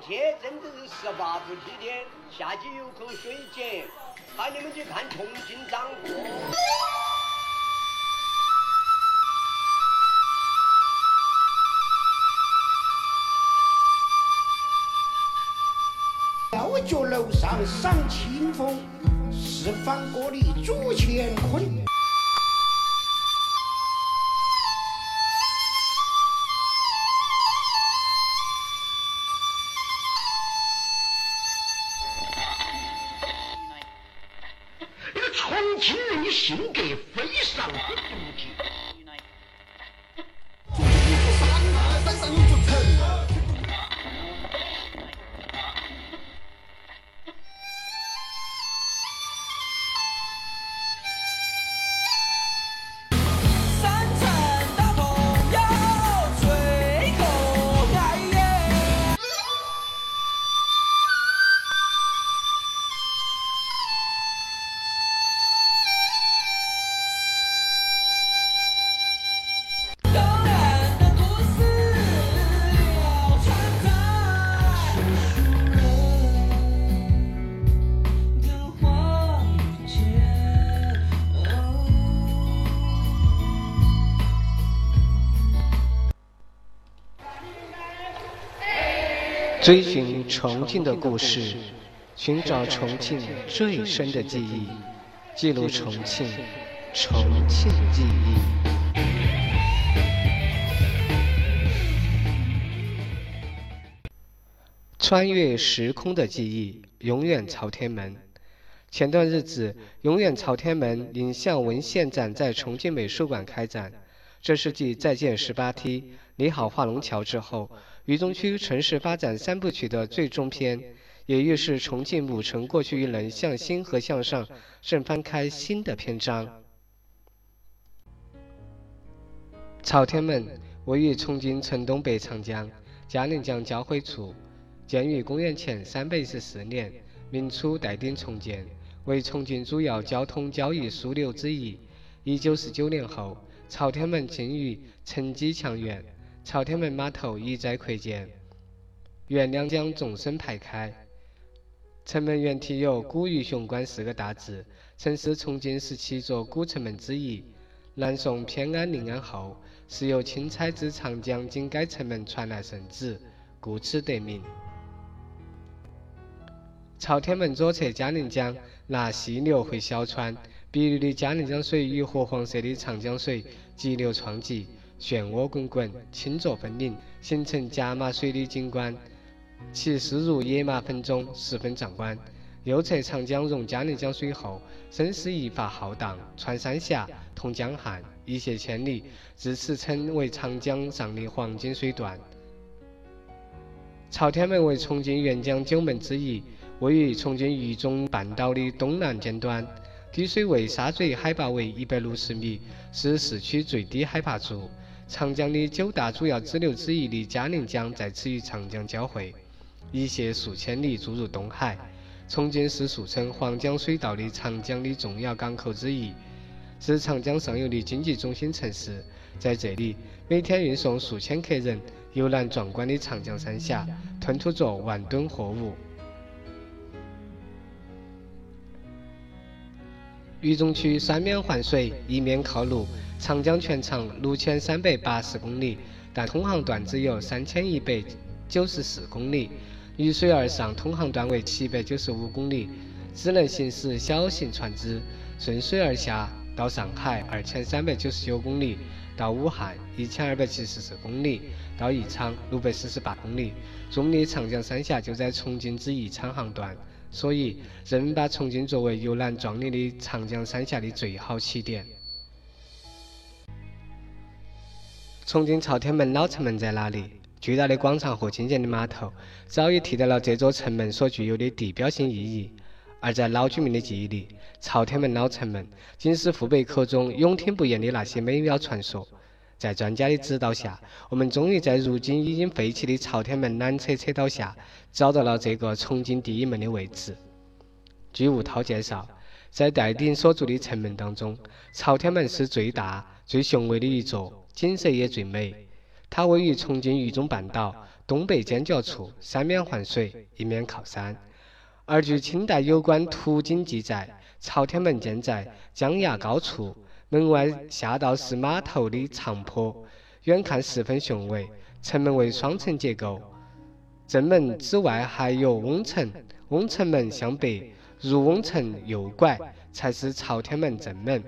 天真的是十八伏之天，下去有口水井，喊你们去看重庆掌舵。吊脚楼上赏清风，四方锅里煮乾坤。个重庆人的性格非常的独特。追寻重庆的故事，寻找重庆最深的记忆，记录重庆，重庆记忆。穿越时空的记忆，永远朝天门。前段日子，永远朝天门影像文献展在重庆美术馆开展，这是继《再见十八梯》《你好华龙桥》之后，渝中区城市发展三部曲的最终篇，也预示重庆母城过去一轮向新和向上正翻开新的篇章。朝天门位于重庆城东北长江、嘉陵江交汇处，建于公元前三百一十四年，明初代丁重建，为重庆主要交通交易枢纽之一。一九四九年后，朝天门经于承基强援，朝天门码头一再扩建，沿两江纵深排开。城门原题有“古鱼雄关”四个大字，曾是重庆十七座古城门之一。南宋偏安临安后，时有钦差至长江经该城门传来圣旨，故此得名。朝天门左侧嘉陵江纳溪流回小川，碧绿的嘉陵江水与褐黄色的长江水急流撞击，漩涡滚滚，清浊分明，形成夹马水的景观。其势如野马分鬃，十分壮观。右侧长江融嘉陵江水后，声势一发浩荡，穿三峡，通江汉，一泻千里，自此称为长江上的黄金水段。朝天门为重庆沅江九门之一，位于重庆渝中半岛的东南尖端，滴水为沙嘴，海拔为一百六十米，是市区最低海拔处。长江的九大主要支流之一的嘉陵江在此与长江交汇，一泻数千里注入东海。重庆是俗称黄江水道的长江的重要港口之一，是长江上游的经济中心城市。在这里，每天运送数千客人游览壮观的长江三峡，吞吐着万吨货物。渝中区三面环水，一面靠陆，长江全长六千三百八十公里，但通航段只有三千一百九十四公里。渝水而上通航段为七百九十五公里，只能行驶小型船只；顺水而下到上海二千三百九十九公里，到武汉一千二百七十四公里，到宜昌六百四十八公里。著名的长江三峡就在重庆至宜昌航段，所以人们把重庆作为游览壮丽的长江三峡的最好起点。重庆朝天门老城门在哪里？巨大的广场和精简的码头，早已替代了这座城门所具有的地标性意义。而在老居民的记忆里，朝天门老城门竟是父辈口中永听不厌的那些美妙传说。在专家的指导下，我们终于在如今已经废弃的朝天门缆车车道下，找到了这个重庆第一门的位置。据吴涛介绍，在戴鼎所筑的城门当中，朝天门是最大、最雄伟的一座，景色也最美。它位于重庆渝中半岛东北尖角处，三面环水，一面靠山。而据清代有关图经记载，朝天门建在江崖高处，门外下道是码头的长坡，远看十分雄伟。城门为双层结构，正门之外还有瓮城，瓮城门向北，入瓮城右拐才是朝天门正门。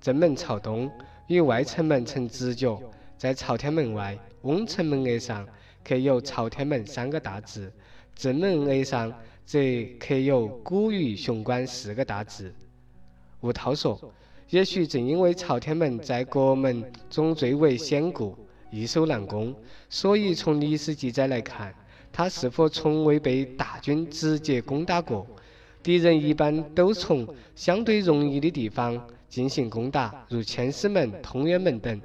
正门朝东，与外城门成直角。在朝天门外，瓮城门额上刻有“朝天门”三个大字，正门额上则刻有“古语雄关”四个大字。吴涛说：“也许正因为朝天门在国门中最为显固。”易守难攻，所以从历史记载来看，它是否从未被大军直接攻打过？敌人一般都从相对容易的地方进行攻打，如千厮门、通远门等。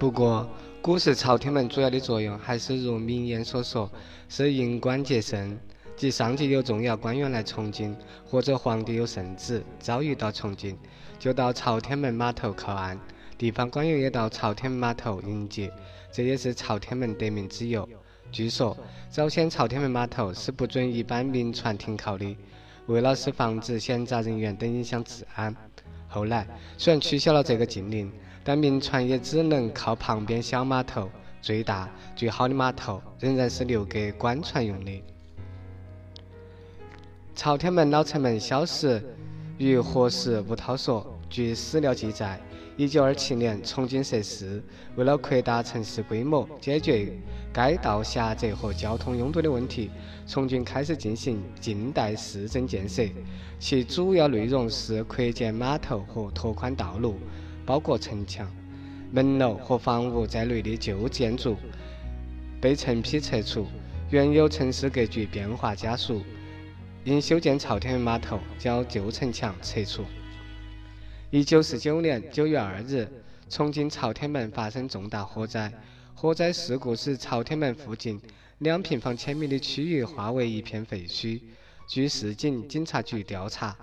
不过，古时朝天门主要的作用还是如名言所说，是迎官接圣，即上级有重要官员来重庆，或者皇帝有圣旨遭遇到重庆，就到朝天门码头靠岸。地方官员也到朝天门码头迎接，这也是朝天门得名之由。据说，早先朝天门码头是不准一般民船停靠的，为了是防止闲杂人员等影响治安。后来虽然取消了这个禁令，但民船也只能靠旁边小码头，最大最好的码头仍然是留给官船用的。朝天门老城门消失于何时？吴涛说，据史料记载。一九二七年，重庆设市，为了扩大城市规模，解决街道狭窄和交通拥堵的问题，重庆开始进行近代市政建设。其主要内容是扩建码头和拓宽道路，包括城墙、门楼和房屋在内的旧建筑被成批拆除，原有城市格局变化加速。因修建朝天门码头，将旧城墙拆除。一九四九年九月二日，重庆朝天门发生重大火灾。火灾事故使朝天门附近两平方千米的区域化为一片废墟。据市警警察局调查，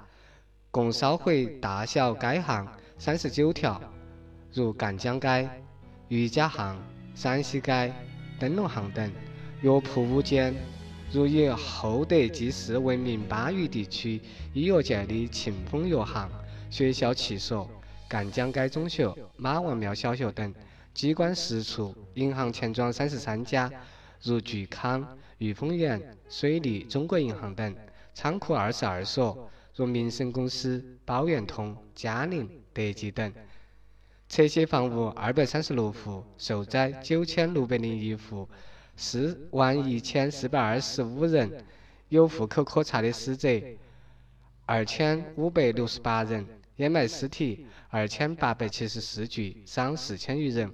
共烧毁大小街巷三十九条，如赣江街、余家巷、山西街、灯笼巷等。药铺五间，如以厚德济世闻名巴渝地区医药界的庆丰药行。学校七所、赣江街中学、马王庙小学等机关十处，银行钱庄三十三家，如聚康、裕丰源、水利、中国银行等；仓库二十二所，如民生公司、宝源通、嘉陵、德记等；拆卸房屋二百三十六户，受灾九千六百零一户，四万一千四百二十五人，有户口可查的死者二千五百六十八人。掩埋尸体二千八百七十四具，伤四千余人。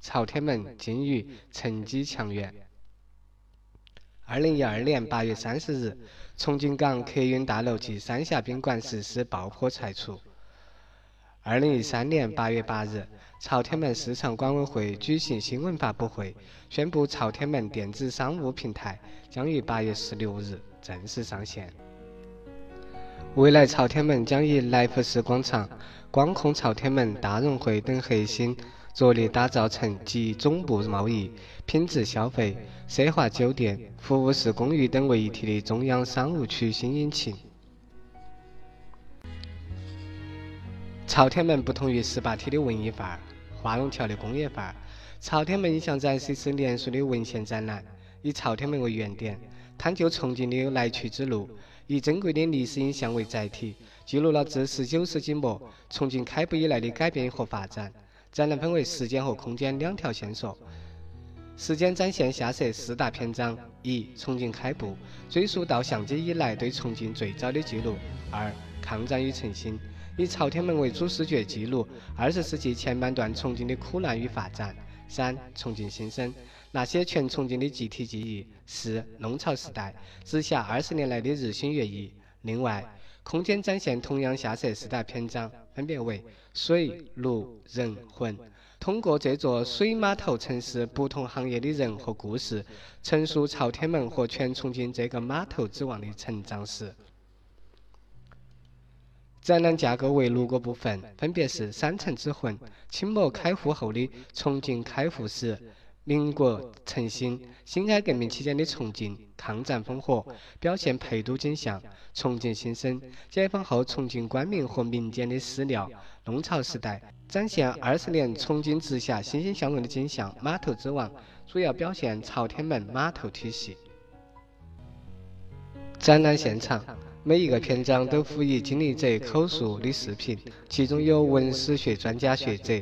朝天门金鱼城基墙垣。二零一二年八月三十日，重庆港客运大楼及三峡宾馆实施爆破拆除。二零一三年八月八日，朝天门市场管委会举行新闻发布会，宣布朝天门电子商务平台将于八月十六日正式上线。未来朝天门将以来福士广场、光控朝天门大融汇等核心，着力打造成集总部贸易、品质消费、奢华酒店、服务式公寓等为一体的中央商务区新引擎。朝天门不同于十八梯的文艺范儿、画龙桥的工业范儿，朝天门影像展示是连续的文献展览，以朝天门为原点，探究重庆的来去之路。以珍贵的历史影像为载体，记录了自十九世纪末重庆开埠以来的改变和发展。展览分为时间和空间两条线索。时间展现下设四大篇章：一、重庆开埠，追溯到相机以来对重庆最早的记录；二、抗战与振兴，以朝天门为主视觉记录二十世纪前半段重庆的苦难与发展；三、重庆新生。那些全重庆的集体记忆是弄潮时代直辖二十年来的日新月异。另外，空间展现同样下设四大篇章，分别为水、陆、人、魂。通过这座水码头城市不同行业的人和故事，陈述朝天门和全重庆这个码头之王的成长史。展览架构为六个部分，分别是三城之魂、清末开埠后的重庆开埠史。民国成兴，辛亥革命期间的重庆，抗战烽火，表现陪都景象；重庆新生，解放后重庆官民和民间的史料；弄潮时代，展现二十年重庆直辖欣欣向荣的景象；码头之王，主要表现朝天门码头体系。展览现场，每一个篇章都辅以经历者口述的视频，其中有文史学专家学者、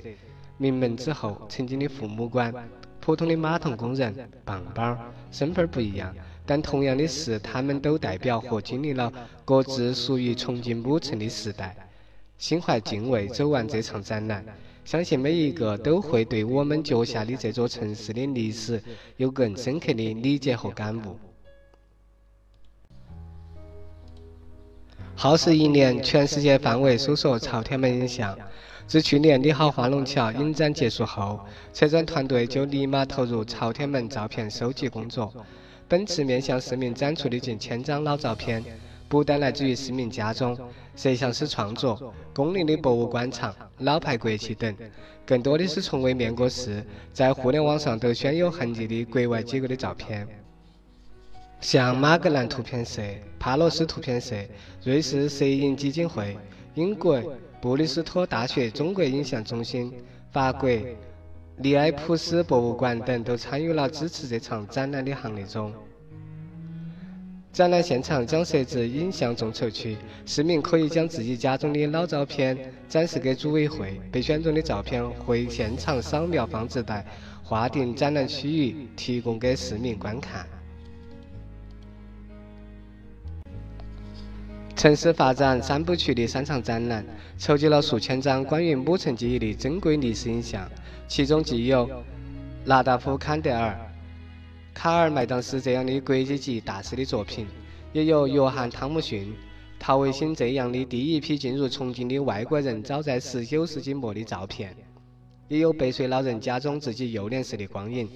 名门之后、曾经的父母官。普通的码头工人、棒棒，身份不一样，但同样的是，他们都代表和经历了各自属于重庆母城的时代。心怀敬畏走完这场展览，相信每一个都会对我们脚下的这座城市的历史有更深刻的理解和感悟。耗时一年，全世界范围搜索朝天门影像。自去年你好花龙桥影展结束后，策展团队就立马投入朝天门照片收集工作。本次面向市民展出的近千张老照片，不但来自于市民家中、摄像师创作、公立的博物馆藏、老牌国企等，更多的是从未面过世、在互联网上都鲜有痕迹的国外机构的照片，像马格兰图片社、帕罗斯图片社、瑞士摄影基金会、英国。布里斯托大学中国影像中心、法国利埃普斯博物馆等都参与了支持这场展览的行列中。展览现场将设置影像众筹区，市民可以将自己家中的老照片展示给组委会，被选中的照片会现场扫描放置在划定展览区域，提供给市民观看。城市发展三部曲的三场展览，筹集了数千张关于母城记忆的珍贵历史影像，其中既有纳达夫·坎德尔、卡尔·麦当斯这样的国际级大师的作品，也有约翰·汤姆逊、陶维新这样的第一批进入重庆的外国人早在19世纪末的照片，也有百岁老人家中自己幼年时的光影。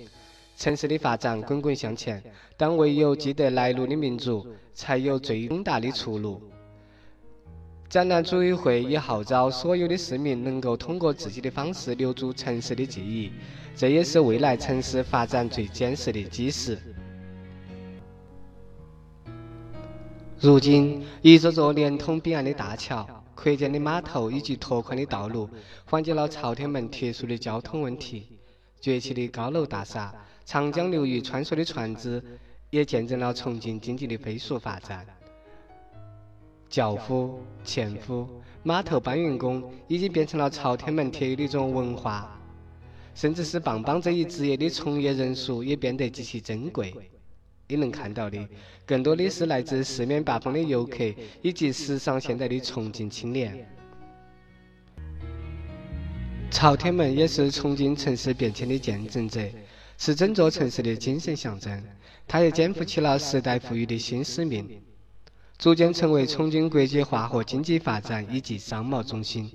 城市的发展滚滚向前，但唯有记得来路的民族，才有最远大的出路。展览组委会也号召所有的市民能够通过自己的方式留住城市的记忆，这也是未来城市发展最坚实的基石。如今，一座座连通彼岸的大桥、扩建的码头以及拓宽的道路，缓解了朝天门特殊的交通问题。崛起的高楼大厦、长江流域穿梭的船只，也见证了重庆经济的飞速发展。轿夫、纤夫、码头搬运工已经变成了朝天门特有的一种文化，甚至是棒棒这一职业的从业人数也变得极其珍贵。你能看到的，更多的是来自四面八方的游客以及时尚现代的重庆青年。朝天门也是重庆城市变迁的见证者，是整座城市的精神象征。它也肩负起了时代赋予的新使命。逐渐成为重庆国际化和经济发展以及商贸中心。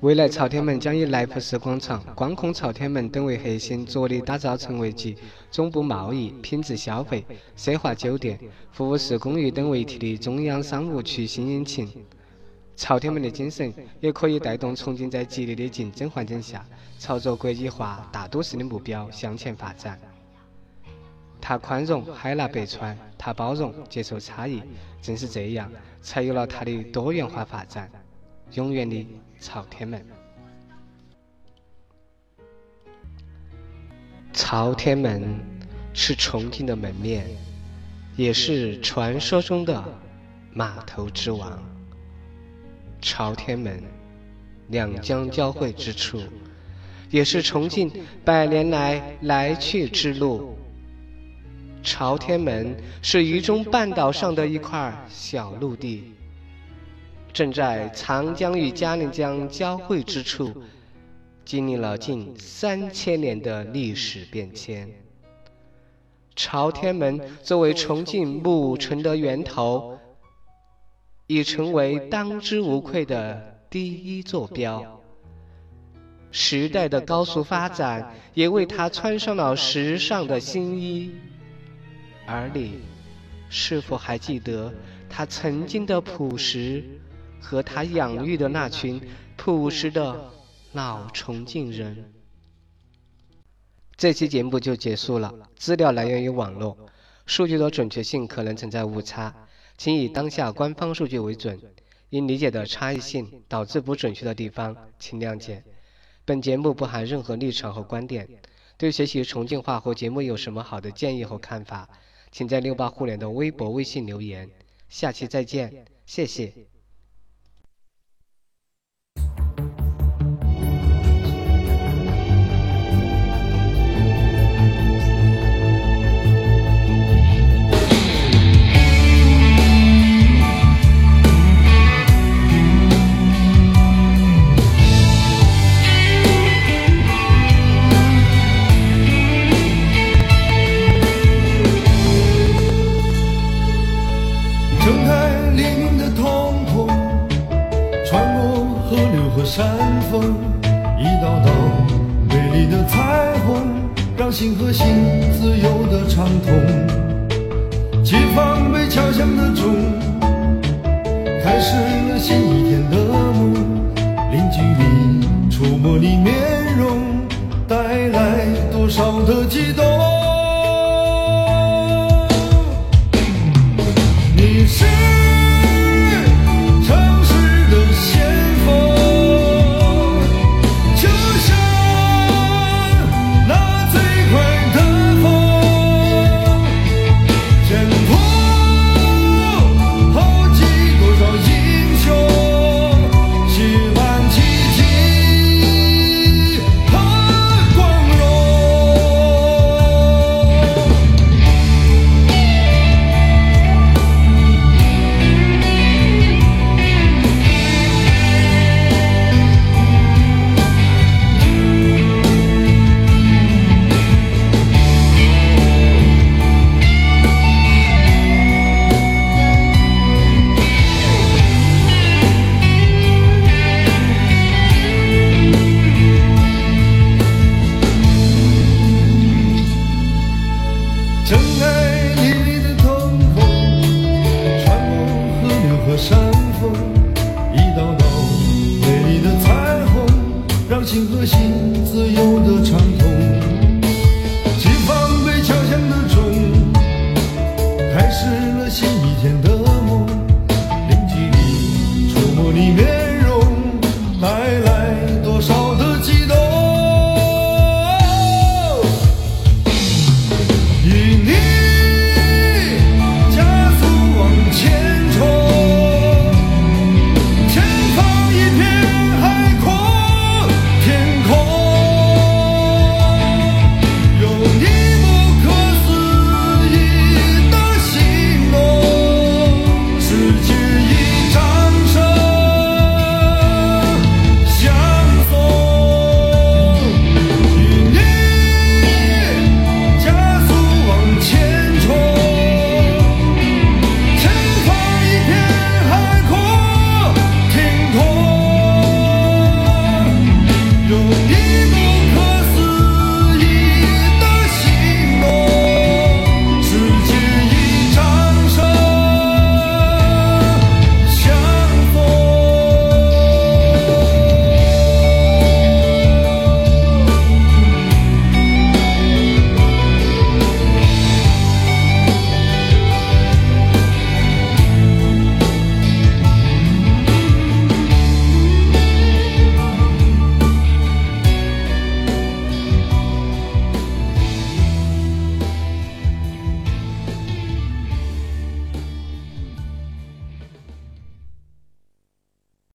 未来朝天门将以来福士广场、光控朝天门等为核心，着力打造成为集总部贸易、品质消费、奢华酒店、服务式公寓等为一体的中央商务区新引擎。朝天门的精神也可以带动重庆在激烈的竞争环境下，朝着国际化大都市的目标向前发展。它宽容海纳百川，它包容接受差异，正是这样，才有了它的多元化发展。永远的朝天门，朝天门是重庆的门面，也是传说中的码头之王。朝天门，两江交汇之处，也是重庆百年来来去之路。朝天门是渝中半岛上的一块小陆地，正在长江与嘉陵江交汇之处，经历了近三千年的历史变迁。朝天门作为重庆母城的源头，已成为当之无愧的第一坐标。时代的高速发展也为它穿上了时尚的新衣。而你，是否还记得他曾经的朴实，和他养育的那群朴实的老重庆人？这期节目就结束了，资料来源于网络，数据的准确性可能存在误差，请以当下官方数据为准。因理解的差异性导致不准确的地方，请谅解。本节目不含任何立场和观点。对学习重庆话或节目有什么好的建议和看法，请在六八互联的微博、微信留言。下期再见，谢谢。山峰，一道道美丽的彩虹，让心和心。